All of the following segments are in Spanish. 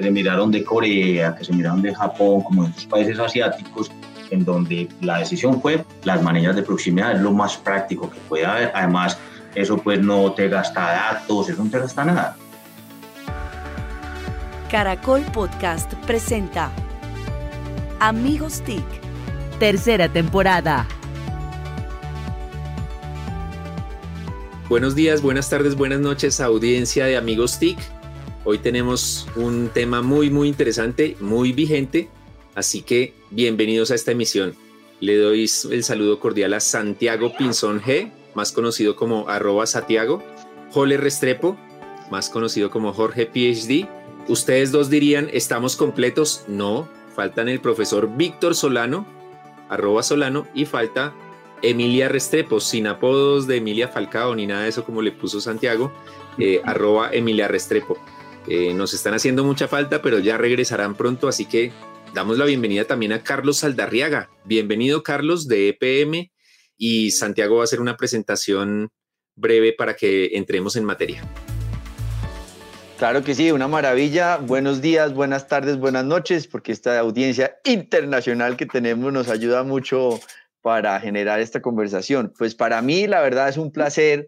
Se miraron de Corea, que se miraron de Japón, como de otros países asiáticos, en donde la decisión fue las maneras de proximidad es lo más práctico que puede haber. Además, eso pues no te gasta datos, eso no te gasta nada. Caracol Podcast presenta Amigos TIC, tercera temporada. Buenos días, buenas tardes, buenas noches, audiencia de Amigos TIC. Hoy tenemos un tema muy, muy interesante, muy vigente, así que bienvenidos a esta emisión. Le doy el saludo cordial a Santiago Pinzón G, más conocido como arroba Santiago, Jole Restrepo, más conocido como Jorge PhD, Ustedes dos dirían, ¿estamos completos? No, faltan el profesor Víctor Solano, arroba Solano, y falta Emilia Restrepo, sin apodos de Emilia Falcao ni nada de eso como le puso Santiago, eh, arroba Emilia Restrepo. Eh, nos están haciendo mucha falta, pero ya regresarán pronto, así que damos la bienvenida también a Carlos Saldarriaga. Bienvenido Carlos de EPM y Santiago va a hacer una presentación breve para que entremos en materia. Claro que sí, una maravilla. Buenos días, buenas tardes, buenas noches, porque esta audiencia internacional que tenemos nos ayuda mucho para generar esta conversación. Pues para mí, la verdad, es un placer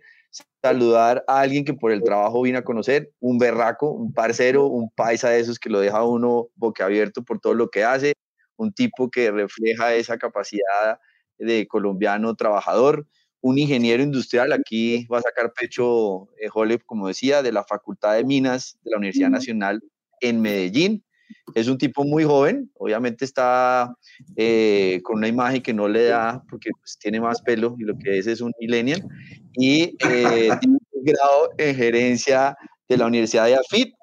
saludar a alguien que por el trabajo vine a conocer, un berraco, un parcero, un paisa de esos que lo deja uno boquiabierto por todo lo que hace, un tipo que refleja esa capacidad de colombiano trabajador un ingeniero industrial, aquí va a sacar pecho eh, Jole, como decía, de la Facultad de Minas de la Universidad Nacional en Medellín. Es un tipo muy joven, obviamente está eh, con una imagen que no le da, porque pues, tiene más pelo y lo que es es un millennial, y eh, tiene un grado en gerencia de la Universidad de AFIT,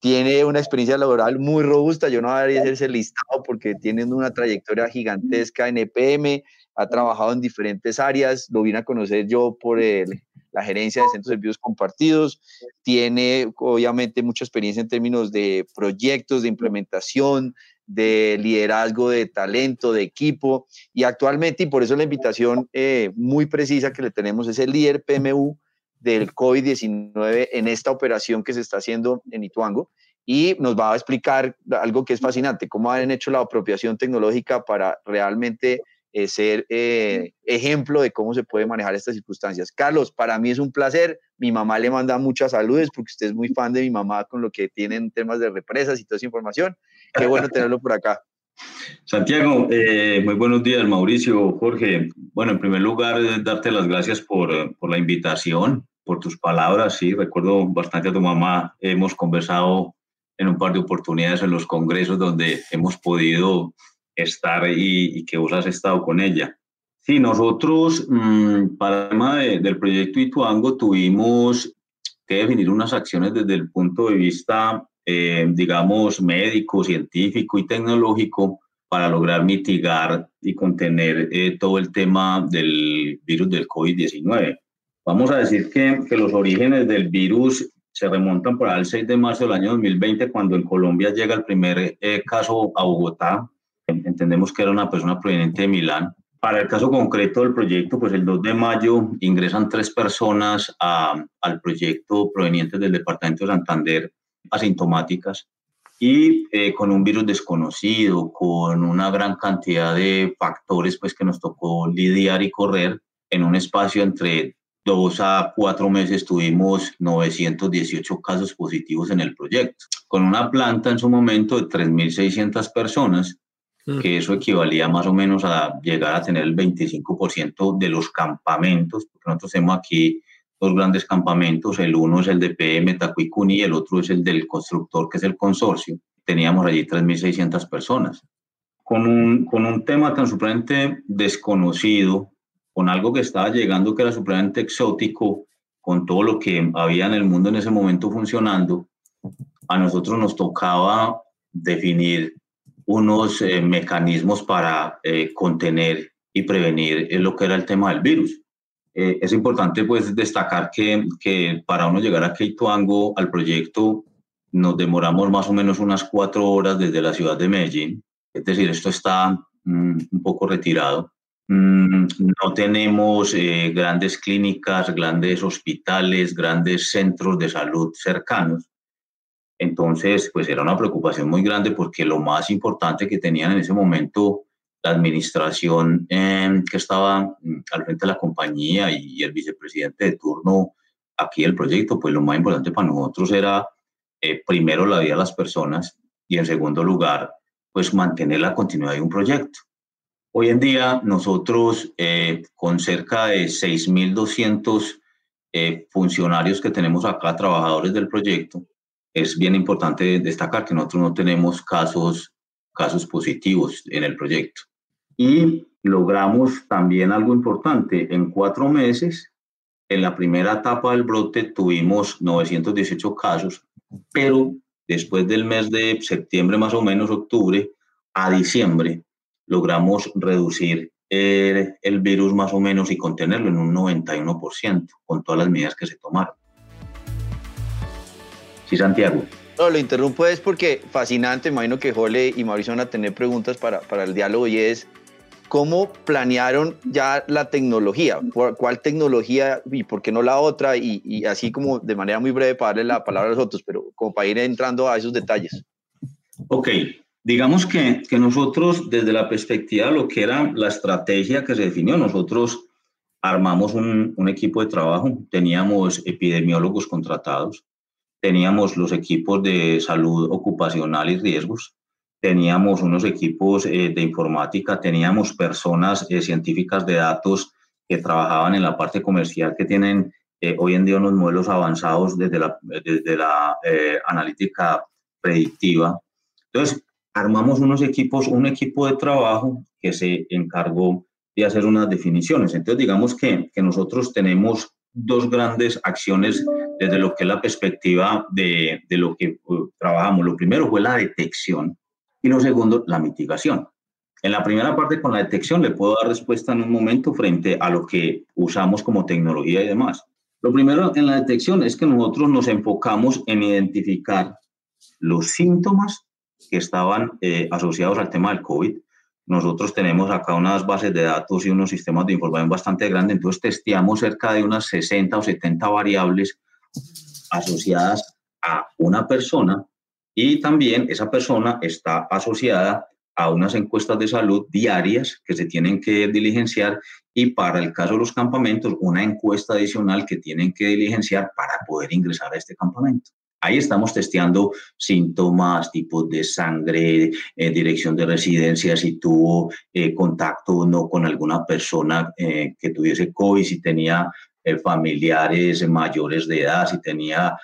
tiene una experiencia laboral muy robusta, yo no debería hacerse listado porque tiene una trayectoria gigantesca en EPM, ha trabajado en diferentes áreas, lo vine a conocer yo por la gerencia de centros de servicios compartidos, tiene obviamente mucha experiencia en términos de proyectos, de implementación, de liderazgo, de talento, de equipo, y actualmente, y por eso la invitación eh, muy precisa que le tenemos, es el líder PMU del COVID-19 en esta operación que se está haciendo en Ituango y nos va a explicar algo que es fascinante, cómo han hecho la apropiación tecnológica para realmente eh, ser eh, ejemplo de cómo se puede manejar estas circunstancias. Carlos, para mí es un placer. Mi mamá le manda muchas saludes porque usted es muy fan de mi mamá con lo que tienen temas de represas y toda esa información. Qué bueno tenerlo por acá. Santiago, eh, muy buenos días, Mauricio, Jorge. Bueno, en primer lugar, darte las gracias por, por la invitación, por tus palabras. Sí, recuerdo bastante a tu mamá. Hemos conversado en un par de oportunidades en los congresos donde hemos podido estar y, que vos has estado con ella. Sí, nosotros mm, para el tema del proyecto Ituango tuvimos que definir unas acciones desde el punto de vista, eh, digamos, médico, científico y tecnológico para lograr mitigar y contener eh, todo el tema del virus del COVID-19. Vamos a decir que, que, los orígenes del virus se remontan por el 6 de marzo del año 2020, cuando en Colombia llega el primer eh, caso a Bogotá, entendemos que era una persona proveniente de Milán. Para el caso concreto del proyecto, pues el 2 de mayo ingresan tres personas al proyecto provenientes del departamento de Santander, asintomáticas, y eh, con un virus desconocido, con una gran cantidad de factores pues, que nos tocó lidiar y correr en un espacio entre dos a cuatro meses tuvimos 918 casos positivos en el proyecto, con una planta en su momento de 3.600 personas. Que eso equivalía más o menos a llegar a tener el 25% de los campamentos, porque nosotros tenemos aquí dos grandes campamentos, el uno es el de PM Tacuicuni y el otro es el del constructor, que es el consorcio. Teníamos allí 3.600 personas. Con un, con un tema tan supremamente desconocido, con algo que estaba llegando que era supremamente exótico, con todo lo que había en el mundo en ese momento funcionando, a nosotros nos tocaba definir unos eh, mecanismos para eh, contener y prevenir lo que era el tema del virus. es importante pues destacar que, que para uno llegar a Keituango, al proyecto, nos demoramos más o menos unas cuatro horas desde la ciudad de Medellín. Es decir, esto está mm, un poco retirado. Mm, no tenemos eh, grandes clínicas, grandes hospitales, grandes centros de salud cercanos. Entonces, pues era una preocupación muy grande porque lo más importante que tenían en ese momento la administración em, que estaba mm, al frente de la compañía y el vicepresidente de turno aquí del proyecto, pues lo más importante para nosotros era eh, primero la vida de las personas y en segundo lugar, pues mantener la continuidad de un proyecto. Hoy en día nosotros eh, con cerca de 6.200 eh, funcionarios que tenemos acá, trabajadores del proyecto, es bien importante destacar que nosotros no tenemos casos, casos positivos en el proyecto. Y logramos también algo importante. En cuatro meses, en la primera etapa del brote tuvimos 918 casos, pero después del mes de septiembre, más o menos octubre, a diciembre, logramos reducir el, virus más o menos y contenerlo en un 91% con todas las medidas que se tomaron. Sí, Santiago. No, lo interrumpo es porque fascinante, imagino que Jole y Mauricio van a tener preguntas para, para el diálogo y es, ¿cómo planearon ya la tecnología? ¿Cuál tecnología y por qué no la otra? Y, y, así como de manera muy breve para darle la palabra a los otros, pero como para ir entrando a esos detalles. Ok, Digamos que, que nosotros, desde la perspectiva de lo que era la estrategia que se definió, nosotros armamos un, un, equipo de trabajo, teníamos epidemiólogos contratados, teníamos los equipos de salud ocupacional y riesgos, teníamos unos equipos eh, de informática, teníamos personas eh, científicas de datos que trabajaban en la parte comercial, que tienen eh, hoy en día unos modelos avanzados desde la, desde la analítica predictiva. Entonces, armamos unos equipos, un equipo de trabajo que se encargó de hacer unas definiciones. Entonces, digamos que, que nosotros tenemos dos grandes acciones desde lo que es la perspectiva de, de lo que uh, trabajamos. Lo primero fue la detección y lo segundo, la mitigación. En la primera parte, con la detección, le puedo dar respuesta en un momento frente a lo que usamos como tecnología y demás. Lo primero en la detección es que nosotros nos enfocamos en identificar los síntomas que estaban eh, asociados al tema del COVID. Nosotros tenemos acá unas bases de datos y unos sistemas de información bastante grandes, entonces testeamos cerca de unas 60 o 70 variables asociadas a una persona y también esa persona está asociada a unas encuestas de salud diarias que se tienen que diligenciar y para el caso de los campamentos, una encuesta adicional que tienen que diligenciar para poder ingresar a este campamento. Ahí estamos testeando síntomas, tipos de sangre, eh, dirección de residencia, si tuvo eh, contacto o no con alguna persona eh, que tuviese COVID, si tenía familiares mayores de edad, si tenía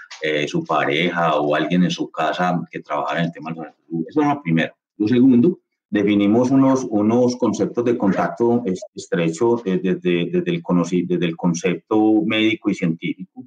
su pareja o alguien en su casa que trabajara en el tema de la salud. Eso es lo primero. Lo segundo, definimos unos, unos conceptos de contacto estrecho desde, desde, el, desde el concepto médico y científico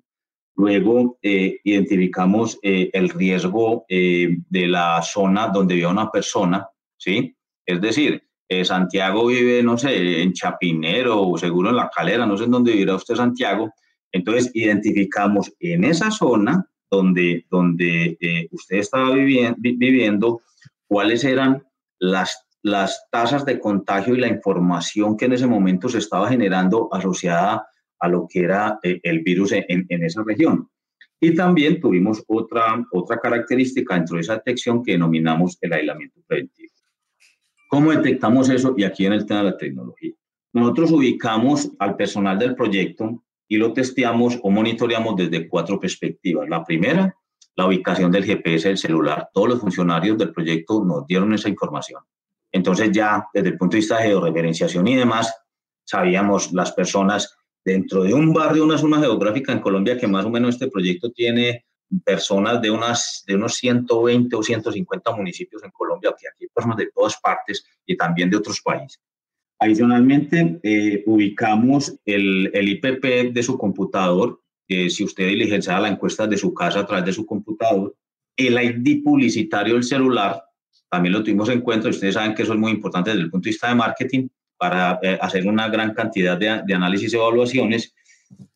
Luego eh, identificamos eh, el riesgo eh, de la zona donde vive una persona, ¿sí? Es decir, Santiago vive, no sé, en Chapinero o seguro en La Calera, no sé en dónde vivirá usted Santiago. Entonces, identificamos en esa zona donde, donde usted estaba viviendo, cuáles eran las, las tasas de contagio y la información que en ese momento se estaba generando asociada a lo que era eh, el virus en, esa región. Y también tuvimos otra, otra característica dentro de esa detección que denominamos el aislamiento preventivo. ¿Cómo detectamos eso? Y aquí en el tema de la tecnología. Nosotros ubicamos al personal del proyecto y lo testeamos o monitoreamos desde cuatro perspectivas. La primera, la ubicación del GPS del celular. Todos los funcionarios del proyecto nos dieron esa información. Entonces ya desde el punto de vista de georreferenciación y demás, sabíamos las personas dentro de un barrio, una zona geográfica en Colombia que más o menos este proyecto tiene personas de, unas, de unos 120 o 150 municipios en Colombia, que aquí hay personas de todas partes y también de otros países. Adicionalmente, eh, ubicamos el, el, IPP de su computador, si usted diligencia la encuesta de su casa a través de su computador, el ID publicitario del celular también lo tuvimos en cuenta. Ustedes saben que eso es muy importante desde el punto de vista de marketing para eh, hacer una gran cantidad de, de análisis y evaluaciones.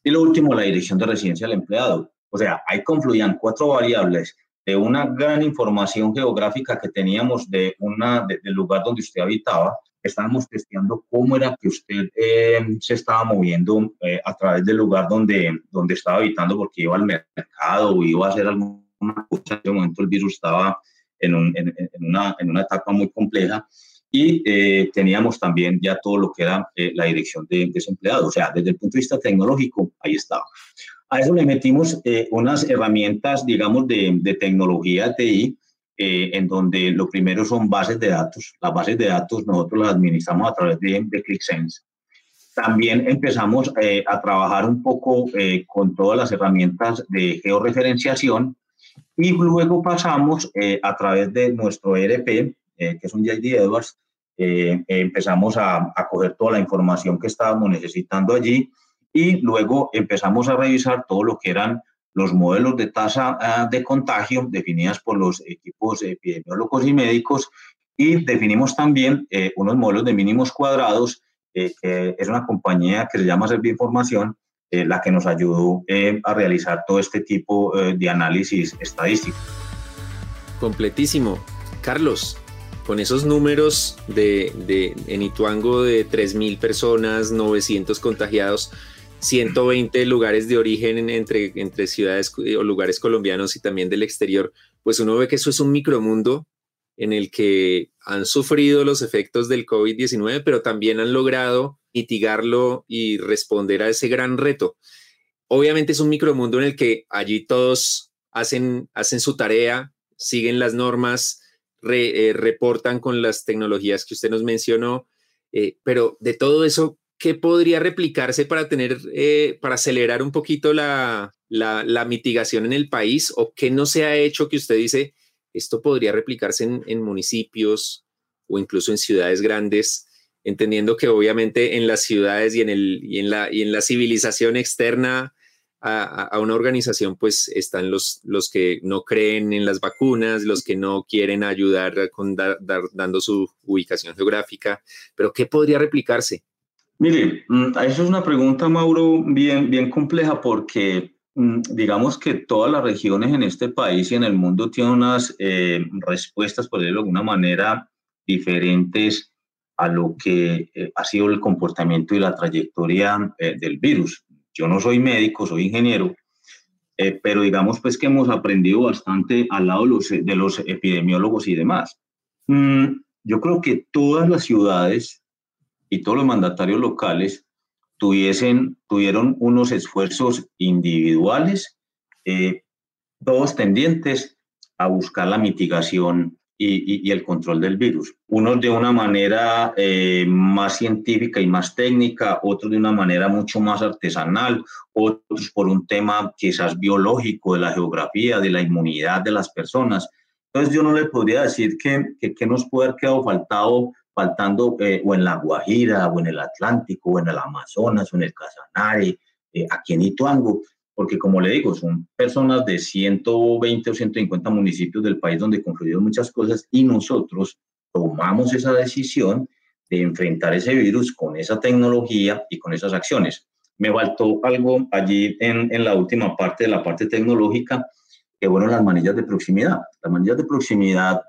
Y lo último, la dirección de residencia del empleado. O sea, ahí confluían cuatro variables de una gran información geográfica que teníamos de una, del lugar donde usted habitaba. Estábamos testeando cómo era que usted eh, se estaba moviendo eh, a través del lugar donde, donde estaba habitando, porque iba al mercado o iba a hacer alguna cosa. En ese momento el virus estaba en, un, en, una, en una etapa muy compleja y eh, teníamos también ya todo lo que era la dirección de desempleados. O sea, desde el punto de vista tecnológico, ahí estaba. A eso le metimos eh, unas herramientas, digamos, de, de tecnología TI, eh, en donde lo primero son bases de datos. Las bases de datos nosotros las administramos a través de, de ClickSense. También empezamos eh, a trabajar un poco con todas las herramientas de georreferenciación y luego pasamos a través de nuestro ERP, que es un JD Edwards, empezamos a, a coger toda la información que estábamos necesitando allí y luego empezamos a revisar todo lo que eran los modelos de tasa ah, de contagio definidas por los equipos epidemiólogos y médicos y definimos también eh, unos modelos de mínimos cuadrados, eh, que es una compañía que se llama Información, eh, la que nos ayudó a realizar todo este tipo de análisis estadístico. Completísimo. Carlos, con esos números de, de en Ituango de 3.000 personas, 900 contagiados, 120 lugares de origen entre, entre ciudades eh, o lugares colombianos y también del exterior, pues uno ve que eso es un micromundo en el que han sufrido los efectos del COVID-19, pero también han logrado mitigarlo y responder a ese gran reto. Obviamente es un micromundo en el que allí todos hacen, hacen su tarea, siguen las normas, eh, reportan con las tecnologías que usted nos mencionó, eh, pero de todo eso, ¿qué podría replicarse para tener, eh, para acelerar un poquito la, mitigación en el país? ¿O qué no se ha hecho que usted dice, esto podría replicarse en, municipios o incluso en ciudades grandes? Entendiendo que obviamente en las ciudades y en, el, y en, la, y en la civilización externa a, una organización, pues están los, los que no creen en las vacunas, los que no quieren ayudar con dando su ubicación geográfica, pero ¿qué podría replicarse? Mire, mm, eso es una pregunta, Mauro, bien, bien compleja porque mm, digamos que todas las regiones en este país y en el mundo tienen unas eh, respuestas, por decirlo de alguna manera, diferentes a lo que eh, ha sido el comportamiento y la trayectoria eh, del virus. Yo no soy médico, soy ingeniero, pero digamos pues que hemos aprendido bastante al lado los, de los epidemiólogos y demás. Mm, yo creo que todas las ciudades y todos los mandatarios locales tuviesen, tuvieron unos esfuerzos individuales, eh, todos tendientes a buscar la mitigación y, el control del virus. Unos de una manera eh, más científica y más técnica, otros de una manera mucho más artesanal, otros por un tema quizás biológico de la geografía, de la inmunidad de las personas. Entonces yo no le podría decir que, que, que nos puede haber quedado faltado faltando eh, o en la Guajira, o en el Atlántico, o en el Amazonas, o en el Casanare, eh, aquí en Ituango, porque como le digo, son personas de 120 o 150 municipios del país donde confluyeron muchas cosas y nosotros tomamos esa decisión de enfrentar ese virus con esa tecnología y con esas acciones. Me faltó algo allí en, en la última parte de la parte tecnológica, que fueron las manillas de proximidad. Las manillas de proximidad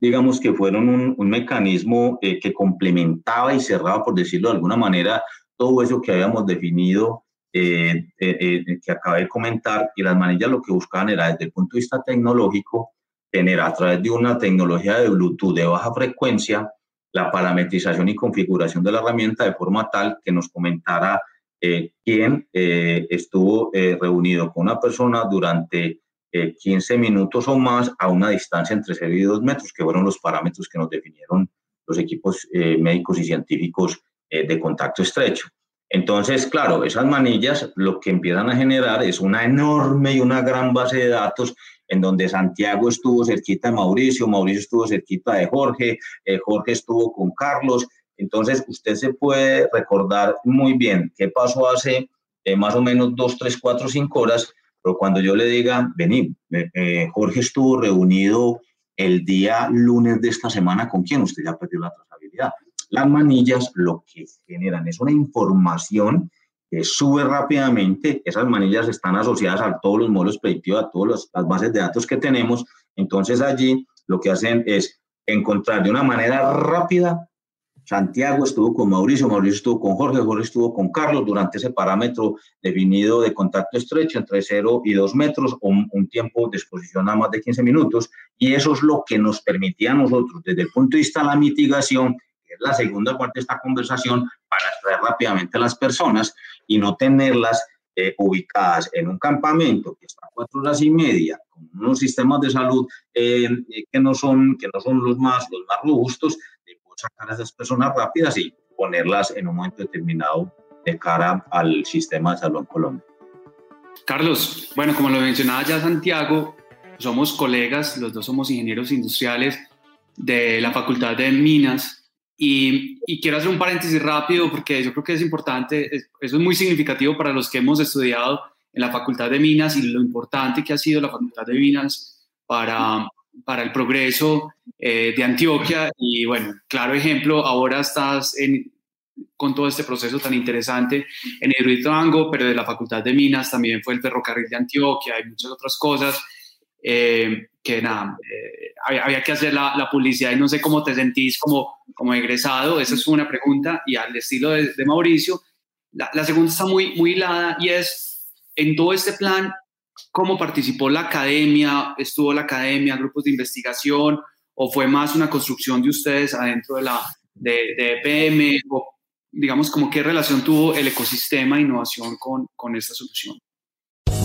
digamos que fueron un, mecanismo eh, que complementaba y cerraba, por decirlo de alguna manera, todo eso que habíamos definido, eh, eh, que acabé de comentar, y las manillas lo que buscaban era, desde el punto de vista tecnológico, tener a través de una tecnología de Bluetooth de baja frecuencia, la parametrización y configuración de la herramienta de forma tal que nos comentara quién estuvo reunido con una persona durante 15 eh, minutos o más a una distancia entre 0 y 2 metros, que fueron los parámetros que nos definieron los equipos eh, médicos y científicos eh, de contacto estrecho. Entonces, claro, esas manillas lo que empiezan a generar es una enorme y una gran base de datos en donde Santiago estuvo cerquita de Mauricio, Mauricio estuvo cerquita de Jorge, Jorge estuvo con Carlos. Entonces, usted se puede recordar muy bien qué pasó hace más o menos dos, tres, cuatro, cinco horas pero cuando yo le diga, vení, eh, Jorge estuvo reunido el día lunes de esta semana con quién usted ya perdió la trazabilidad. Las manillas lo que generan es una información que sube rápidamente. Esas manillas están asociadas a todos los modelos predictivos, a todas las bases de datos que tenemos. Entonces allí lo que hacen es encontrar de una manera rápida Santiago estuvo con Mauricio, Mauricio estuvo con Jorge, Jorge estuvo con Carlos durante ese parámetro definido de contacto estrecho entre 0 y 2 metros, un, tiempo de exposición a más de 15 minutos, y eso es lo que nos permitía a nosotros, desde el punto de vista de la mitigación, la segunda parte de esta conversación, para extraer rápidamente a las personas y no tenerlas eh, ubicadas en un campamento que está a cuatro horas y media, con unos sistemas de salud eh, que, no son, que no son los más, los más robustos, sacar a esas personas rápidas y ponerlas en un momento determinado de cara al sistema de salud en Colombia. Carlos, bueno, como lo mencionaba ya Santiago, somos colegas, los dos somos ingenieros industriales de la Facultad de Minas y, y, quiero hacer un paréntesis rápido porque yo creo que es importante, eso es muy significativo para los que hemos estudiado en la Facultad de Minas y lo importante que ha sido la Facultad de Minas para, para el progreso eh, de Antioquia. Y bueno, claro ejemplo, ahora estás en, con todo este proceso tan interesante en Hidroituango, pero de la Facultad de Minas también fue el ferrocarril de Antioquia y muchas otras cosas eh, que nada, eh, había, que hacer la, publicidad y no sé cómo te sentís como, como egresado, esa es una pregunta y al estilo de, Mauricio, la, la, segunda está muy, muy hilada y es en todo este plan cómo participó la academia, estuvo la academia, grupos de investigación, o fue más una construcción de ustedes adentro de la de, de EPM, digamos como qué relación tuvo el ecosistema de innovación con, con esta solución.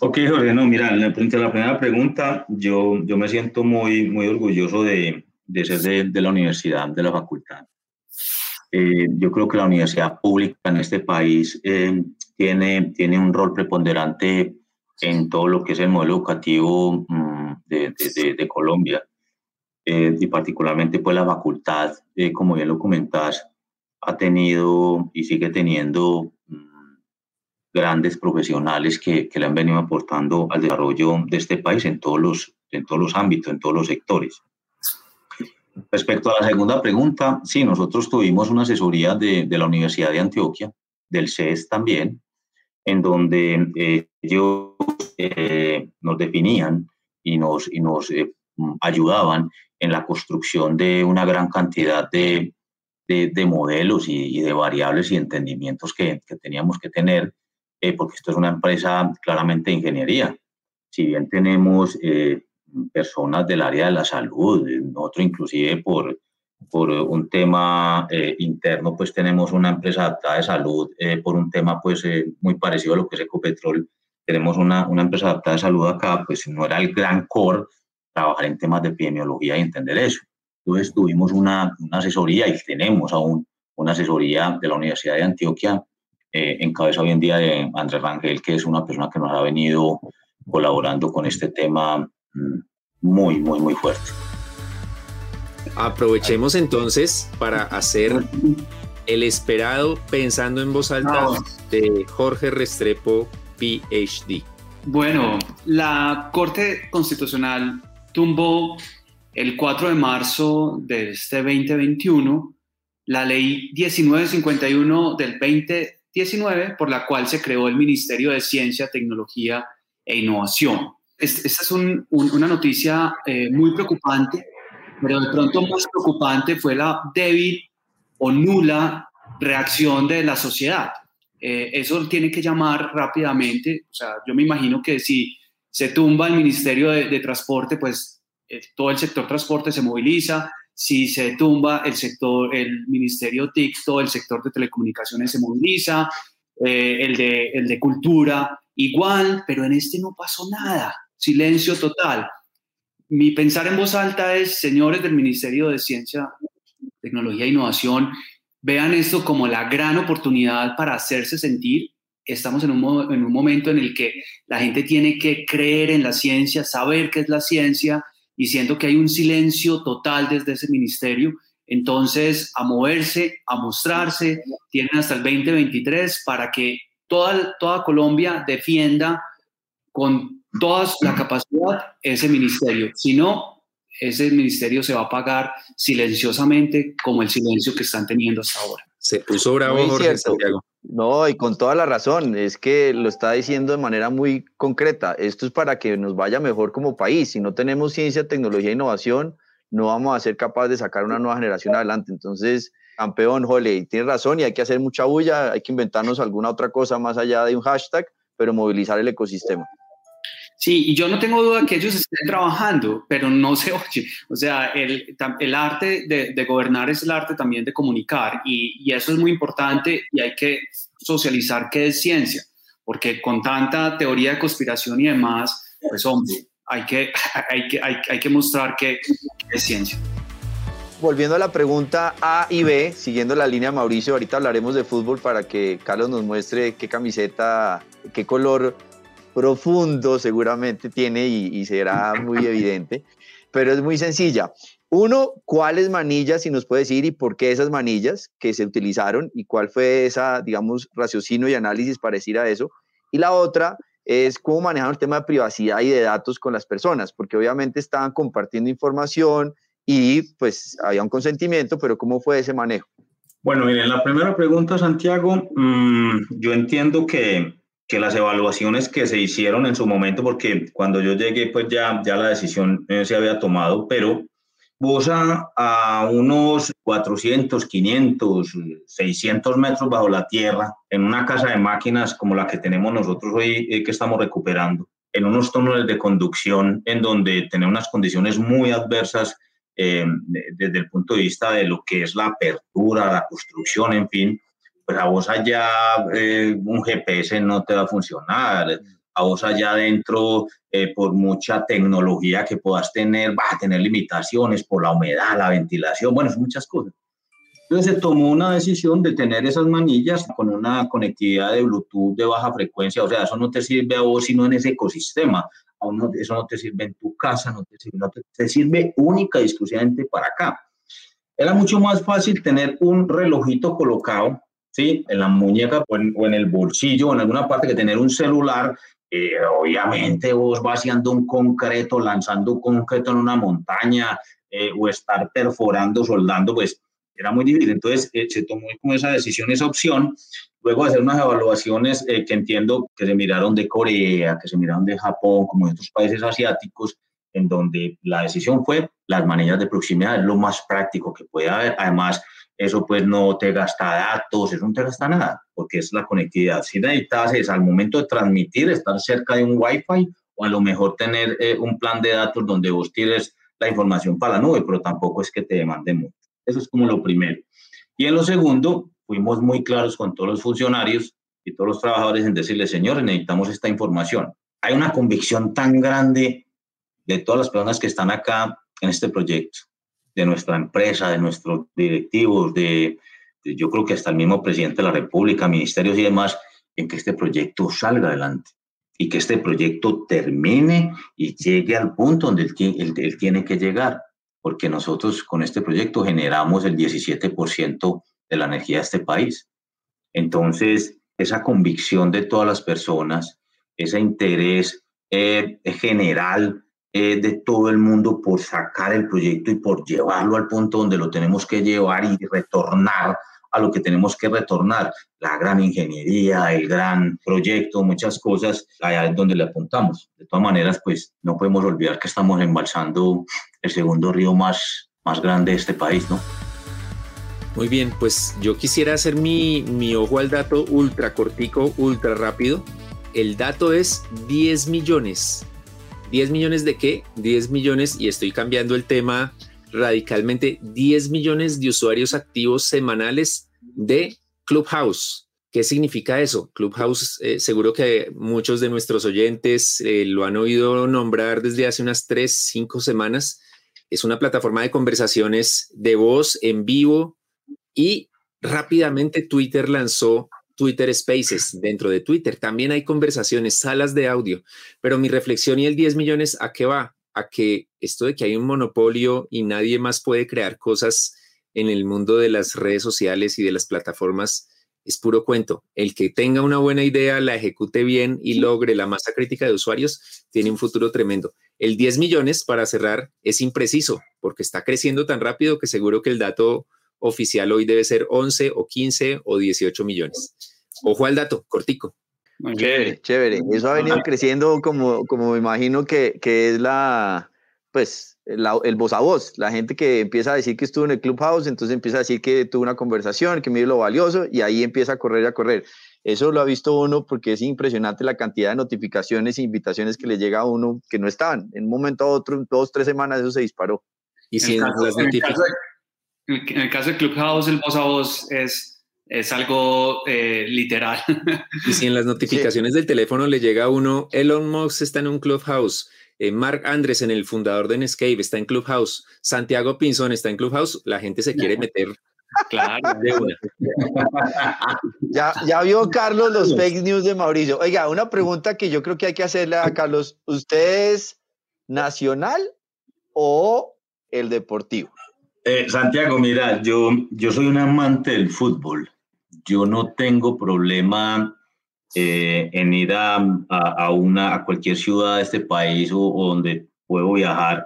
Ok, Jorge, no, mira, frente a la primera pregunta, yo, yo me siento muy, muy orgulloso de, de ser de, de la universidad, de la facultad. Eh, yo creo que la universidad pública en este país eh, tiene, tiene un rol preponderante en todo lo que es el modelo educativo mm, de, de, Colombia eh, y particularmente pues la facultad, como bien lo comentás, ha tenido y sigue teniendo mm, grandes profesionales que, que, le han venido aportando al desarrollo de este país en todos los, en todos los ámbitos, en todos los sectores. Respecto a la segunda pregunta, sí, nosotros tuvimos una asesoría de, de la Universidad de Antioquia, del CES también, en donde eh, ellos eh, nos definían y nos, y nos eh, ayudaban en la construcción de una gran cantidad de, de, de modelos y, y, de variables y entendimientos que, que teníamos que tener, porque esto es una empresa claramente de ingeniería. Si bien tenemos personas del área de la salud, nosotros inclusive por, por un tema eh, interno, pues tenemos una empresa adaptada de salud, eh, por un tema pues eh, muy parecido a lo que es Ecopetrol, tenemos una, una empresa adaptada de salud acá, pues no era el gran core trabajar en temas de epidemiología y entender eso. Entonces tuvimos una, una asesoría y tenemos aún una asesoría de la Universidad de Antioquia, en cabeza hoy en día de Andrés Rangel, que es una persona que nos ha venido colaborando con este tema muy, muy, muy fuerte. Aprovechemos entonces para hacer el esperado pensando en voz alta de Jorge Restrepo, PhD. Bueno, la Corte Constitucional tumbó el 4 de marzo de este 2021 la ley 1951 del 2019 por la cual se creó el Ministerio de Ciencia, Tecnología e Innovación esta es una noticia eh, muy preocupante, pero de pronto más preocupante fue la débil o nula reacción de la sociedad. Eh, eso tiene que llamar rápidamente, o sea, yo me imagino que si se tumba el Ministerio de, Transporte, pues eh, todo el sector transporte se moviliza, si se tumba el sector, el Ministerio TIC, todo el sector de telecomunicaciones se moviliza, el, de, el de cultura igual, pero en este no pasó nada silencio total. mi pensar en voz alta es, señores del Ministerio de Ciencia, Tecnología e Innovación, vean esto como la gran oportunidad para hacerse sentir. Estamos en un, en un momento en el que la gente tiene que creer en la ciencia, saber qué es la ciencia, y siento que hay un silencio total desde ese ministerio. Entonces, a moverse, a mostrarse, tienen hasta el 2023 para que toda, toda Colombia defienda con toda la capacidad ese ministerio. Si no, ese ministerio se va a pagar silenciosamente como el silencio que están teniendo hasta ahora. Se puso bravo Jorge Santiago. No, y con toda la razón, es que lo está diciendo de manera muy concreta. Esto es para que nos vaya mejor como país. Si no tenemos ciencia, tecnología e innovación, no vamos a ser capaces de sacar una nueva generación adelante. Entonces, campeón, Jole, tiene razón y hay que hacer mucha bulla, hay que inventarnos alguna otra cosa más allá de un hashtag, pero movilizar el ecosistema. Sí, y yo no tengo duda que ellos estén trabajando, pero no se oye. O sea, el, el arte de, de, gobernar es el arte también de comunicar y, y, eso es muy importante y hay que socializar qué es ciencia, porque con tanta teoría de conspiración y demás, pues hombre, hay que, hay que, hay, hay que mostrar qué es ciencia. Volviendo a la pregunta A y B, siguiendo la línea Mauricio, ahorita hablaremos de fútbol para que Carlos nos muestre qué camiseta, qué color profundo seguramente tiene y, será muy evidente, pero es muy sencilla. Uno, ¿cuáles manillas, si nos puede decir, y por qué esas manillas que se utilizaron y cuál fue esa, digamos, raciocinio y análisis para decir a eso? Y la otra es cómo manejar el tema de privacidad y de datos con las personas, porque obviamente estaban compartiendo información y pues había un consentimiento, pero ¿cómo fue ese manejo? Bueno, miren, la primera pregunta, Santiago, mmm, yo entiendo que que las evaluaciones que se hicieron en su momento, porque cuando yo llegué, pues ya, ya la decisión eh, se había tomado, pero vos a, unos 400, 500, 600 metros bajo la tierra, en una casa de máquinas como la que tenemos nosotros hoy, eh, que estamos recuperando, en unos túneles de conducción en donde tenemos unas condiciones muy adversas eh, desde el punto de vista de lo que es la apertura, la construcción, en fin, pues a vos allá eh, un GPS no te va a funcionar, a vos allá adentro, eh, por mucha tecnología que puedas tener, va a tener limitaciones por la humedad, la ventilación, bueno, son muchas cosas. Entonces se tomó una decisión de tener esas manillas con una conectividad de Bluetooth de baja frecuencia, o sea, eso no te sirve a vos sino en ese ecosistema, a uno, eso no te sirve en tu casa, no te sirve, no te, te sirve única y exclusivamente para acá. Era mucho más fácil tener un relojito colocado ¿sí? En la muñeca o en, el bolsillo o en alguna parte que tener un celular, eh, obviamente vos vaciando un concreto, lanzando un concreto en una montaña eh, o estar perforando, soldando, pues era muy difícil. Entonces eh, se tomó como esa decisión, esa opción. Luego hacer unas evaluaciones que entiendo que se miraron de Corea, que se miraron de Japón, como de otros países asiáticos, en donde la decisión fue las manillas de proximidad, es lo más práctico que puede haber. Además, eso pues no te gasta datos, eso no te gasta nada, porque es la conectividad. Si necesitas es al momento de transmitir, estar cerca de un Wi-Fi o a lo mejor tener eh, un plan de datos donde vos tires la información para la nube, pero tampoco es que te demande mucho. Eso es como lo primero. Y en lo segundo, fuimos muy claros con todos los funcionarios y todos los trabajadores en decirles, señores, necesitamos esta información. Hay una convicción tan grande de todas las personas que están acá en este proyecto de nuestra empresa, de nuestros directivos, de, yo creo que hasta el mismo presidente de la República, ministerios y demás, en que este proyecto salga adelante y que este proyecto termine y llegue al punto donde él, él tiene que llegar, porque nosotros con este proyecto generamos el 17% de la energía de este país. Entonces, esa convicción de todas las personas, ese interés eh, general eh, de todo el mundo por sacar el proyecto y por llevarlo al punto donde lo tenemos que llevar y retornar a lo que tenemos que retornar, la gran ingeniería, el gran proyecto, muchas cosas, allá es donde le apuntamos. De todas maneras, pues no podemos olvidar que estamos embalsando el segundo río más, más grande de este país, ¿no? Muy bien, pues yo quisiera hacer mi, mi ojo al dato ultra cortico, ultra rápido. El dato es 10 millones 10 millones de qué? 10 millones, y estoy cambiando el tema radicalmente, 10 millones de usuarios activos semanales de Clubhouse. ¿Qué significa eso? Clubhouse, eh, seguro que muchos de nuestros oyentes eh, lo han oído nombrar desde hace unas tres, cinco semanas. Es una plataforma de conversaciones de voz en vivo y rápidamente Twitter lanzó Twitter Spaces dentro de Twitter. También hay conversaciones, salas de audio, pero mi reflexión y el 10 millones, ¿a qué va? A que esto de que hay un monopolio y nadie más puede crear cosas en el mundo de las redes sociales y de las plataformas es puro cuento. El que tenga una buena idea, la ejecute bien y logre la masa crítica de usuarios, tiene un futuro tremendo. El 10 millones, para cerrar, es impreciso porque está creciendo tan rápido que seguro que el dato oficial hoy debe ser 11 o 15 o 18 millones. Ojo al dato, cortico. Chévere, chévere. Eso ha venido creciendo como, como me imagino que, que es la, pues, el voz a voz. La gente que empieza a decir que estuvo en el Clubhouse, entonces empieza a decir que tuvo una conversación, que mide lo valioso y ahí empieza a correr y a correr. Eso lo ha visto uno porque es impresionante la cantidad de notificaciones e invitaciones que le llega a uno que no estaban. En un momento a otro, dos, tres semanas, eso se disparó. Y si en, el caso, en el caso de Clubhouse, el voz a voz es, es algo eh, literal. Y si en las notificaciones del teléfono le llega a uno, Elon Musk está en un Clubhouse, eh, Mark Andresen, el fundador de Netscape, está en Clubhouse, Santiago Pinzón está en Clubhouse, la gente se quiere meter. Claro, ya, ya vio Carlos los fake news de Mauricio. Oiga, una pregunta que yo creo que hay que hacerle a Carlos. ¿Usted es nacional o el deportivo? Eh, Santiago, mira, yo, yo soy un amante del fútbol. Yo no tengo problema eh, en ir a, a, una, a cualquier ciudad de este país o, donde puedo viajar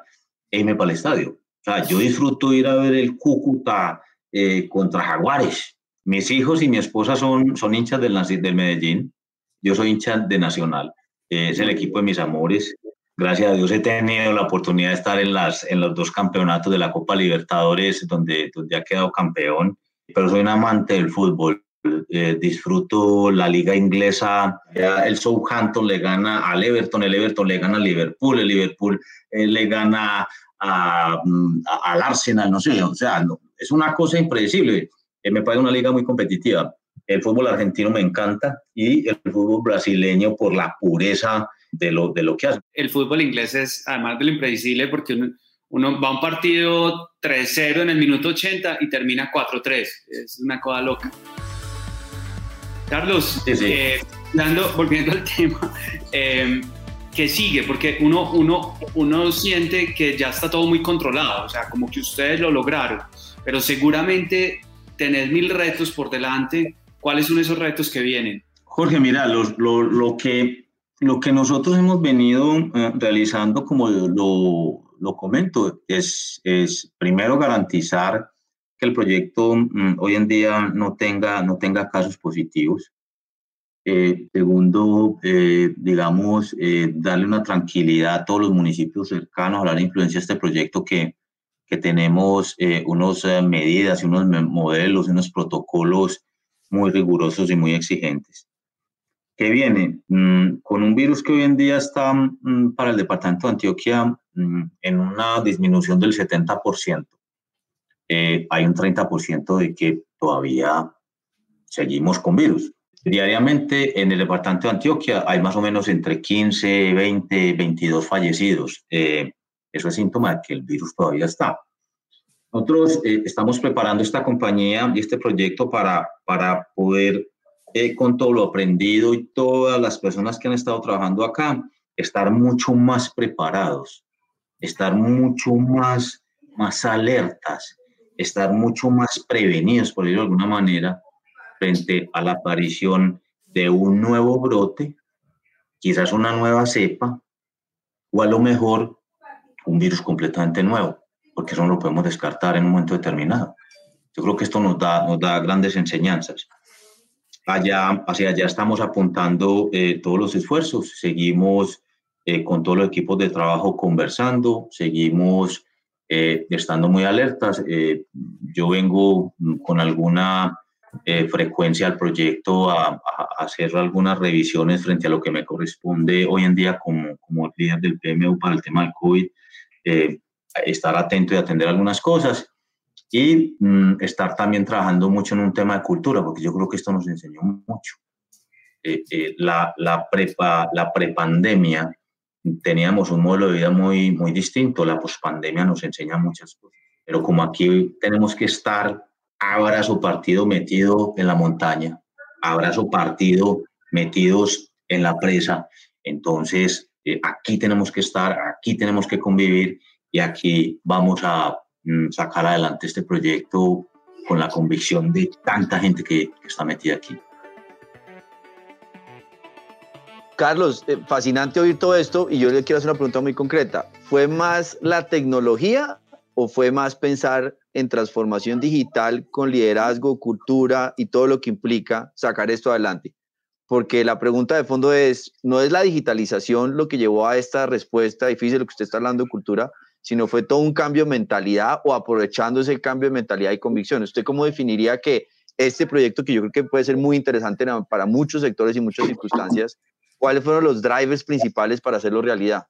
e irme para el estadio. O sea, yo disfruto ir a ver el Cúcuta eh, contra Jaguares. Mis hijos y mi esposa son, son hinchas del, del Medellín. Yo soy hincha de Nacional. es el equipo de mis amores gracias a Dios he tenido la oportunidad de estar en, las, en los dos campeonatos de la Copa Libertadores, donde, donde ha quedado campeón, pero soy un amante del fútbol. Eh, disfruto la liga inglesa, el Southampton le gana al Everton, el Everton le gana al Liverpool, el Liverpool eh, le gana mm, al Arsenal, no sé, o sea, es una cosa impredecible. Eh, me parece una liga muy competitiva. El fútbol argentino me encanta y el fútbol brasileño por la pureza de lo, de lo que hace. El fútbol inglés es, además de lo impredecible, porque uno, va a un partido 3-0 en el minuto 80 y termina 4-3. Es una cosa loca. Carlos, eh, dando, volviendo al tema, eh, ¿qué sigue? Porque uno, uno, uno siente que ya está todo muy controlado, o sea, como que ustedes lo lograron, pero seguramente tenés mil retos por delante. ¿Cuáles son esos retos que vienen? Jorge, mira, lo, lo, lo que lo que nosotros hemos venido eh, realizando, como lo, comento, es, primero garantizar que el proyecto mm, hoy en día no tenga, no tenga casos positivos. Eh, segundo, eh, digamos, darle una tranquilidad a todos los municipios cercanos a la influencia de este proyecto que, que tenemos unas medidas, unos modelos, unos protocolos muy rigurosos y muy exigentes que viene mm, con un virus que hoy en día está mm, para el departamento de Antioquia mm, en una disminución del 70%. Eh, hay un 30% de que todavía seguimos con virus. Diariamente en el departamento de Antioquia hay más o menos entre 15, 20, 22 fallecidos. Eh, eso es síntoma de que el virus todavía está. Nosotros eh, estamos preparando esta compañía y este proyecto para, para poder eh, con todo lo aprendido y todas las personas que han estado trabajando acá, estar mucho más preparados, estar mucho más, más alertas, estar mucho más prevenidos, por decirlo de alguna manera, frente a la aparición de un nuevo brote, quizás una nueva cepa, o a lo mejor un virus completamente nuevo, porque eso no lo podemos descartar en un momento determinado. Yo creo que esto nos da, nos da grandes enseñanzas allá, hacia allá estamos apuntando eh, todos los esfuerzos, seguimos eh, con todos los equipos de trabajo conversando, seguimos eh, estando muy alertas. yo vengo con alguna frecuencia al proyecto a, hacer algunas revisiones frente a lo que me corresponde hoy en día como, como líder del PMU para el tema del COVID, estar atento y atender algunas cosas. Y mm, estar también trabajando mucho en un tema de cultura, porque yo creo que esto nos enseñó mucho. Eh, eh, la, la, prepa, la prepandemia teníamos un modelo de vida muy, muy distinto, la pospandemia nos enseña muchas cosas, pero como aquí tenemos que estar abrazo partido metido en la montaña, abrazo partido metidos en la presa, entonces eh, aquí tenemos que estar, aquí tenemos que convivir y aquí vamos a sacar adelante este proyecto con la convicción de tanta gente que está metida aquí. Carlos, eh, fascinante oír todo esto y yo le quiero hacer una pregunta muy concreta. ¿Fue más la tecnología o fue más pensar en transformación digital con liderazgo, cultura y todo lo que implica sacar esto adelante? Porque la pregunta de fondo es, no es la digitalización lo que llevó a esta respuesta difícil, lo que usted está hablando de cultura, sino fue todo un cambio de mentalidad o aprovechando ese cambio de mentalidad y convicción. ¿Usted cómo definiría que este proyecto, que yo creo que puede ser muy interesante para muchos sectores y muchas circunstancias, ¿Cuáles fueron los drivers principales para hacerlo realidad?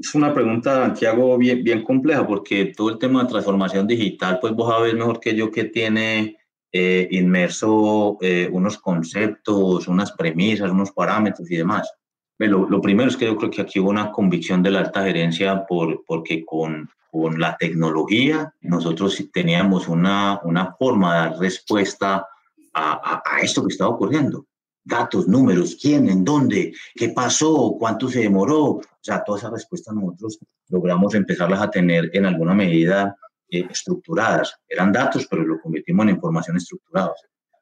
Es una pregunta, Santiago, bien, bien compleja, porque todo el tema de transformación digital, pues vos sabés mejor que yo que tiene eh, inmerso eh, unos conceptos, unas premisas, unos parámetros y demás. Lo, lo, primero es que yo creo que aquí hubo una convicción de la alta gerencia por, porque con, con la tecnología nosotros teníamos una, una forma de dar respuesta a, a, esto que estaba ocurriendo datos, números, quién, en dónde, qué pasó, cuánto se demoró. O sea, todas esas respuestas nosotros logramos empezarlas a tener en alguna medida eh, estructuradas. Eran datos, pero lo convertimos en información estructurada.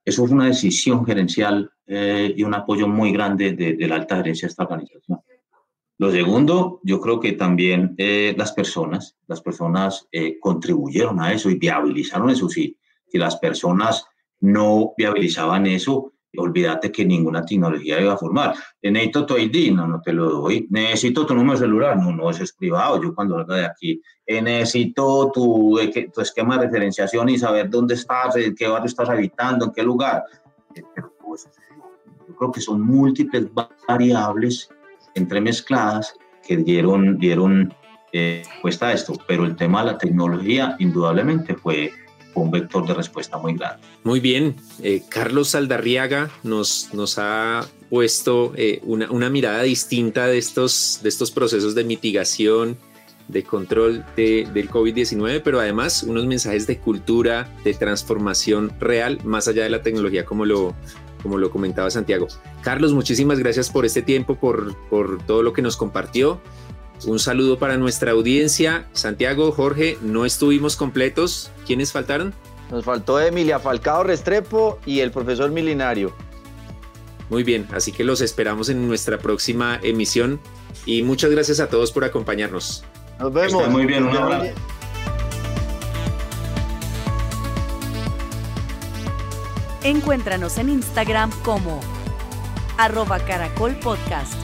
Eso fue una decisión gerencial eh, y un apoyo muy grande de, la alta gerencia de esta organización. Lo segundo, yo creo que también eh, las personas, las personas contribuyeron a eso y viabilizaron eso. Si, si las personas no viabilizaban eso, olvídate que ninguna tecnología iba a formar. Necesito tu ID, no, no te lo doy. Necesito tu número celular, no, no, eso es privado. Yo cuando salga de aquí, eh, necesito tu, eh, tu esquema de referenciación y saber dónde estás, en qué barrio estás habitando, en qué lugar. Eh, yo creo que son múltiples variables entremezcladas que dieron, dieron respuesta a esto, pero el tema de la tecnología indudablemente fue un vector de respuesta muy grande. Muy bien, eh, Carlos Saldarriaga nos, nos ha puesto eh, una, una, mirada distinta de estos, de estos procesos de mitigación, de control de, del COVID-19, pero además unos mensajes de cultura, de transformación real, más allá de la tecnología, como lo, como lo comentaba Santiago. Carlos, muchísimas gracias por este tiempo, por, por todo lo que nos compartió. Un saludo para nuestra audiencia. Santiago, Jorge, no estuvimos completos. ¿Quiénes faltaron? Nos faltó Emilia Falcao Restrepo y el profesor Milinario. Muy bien, así que los esperamos en nuestra próxima emisión y muchas gracias a todos por acompañarnos. Nos vemos. muy bien, un abrazo. Encuéntranos en Instagram como arroba caracol podcast.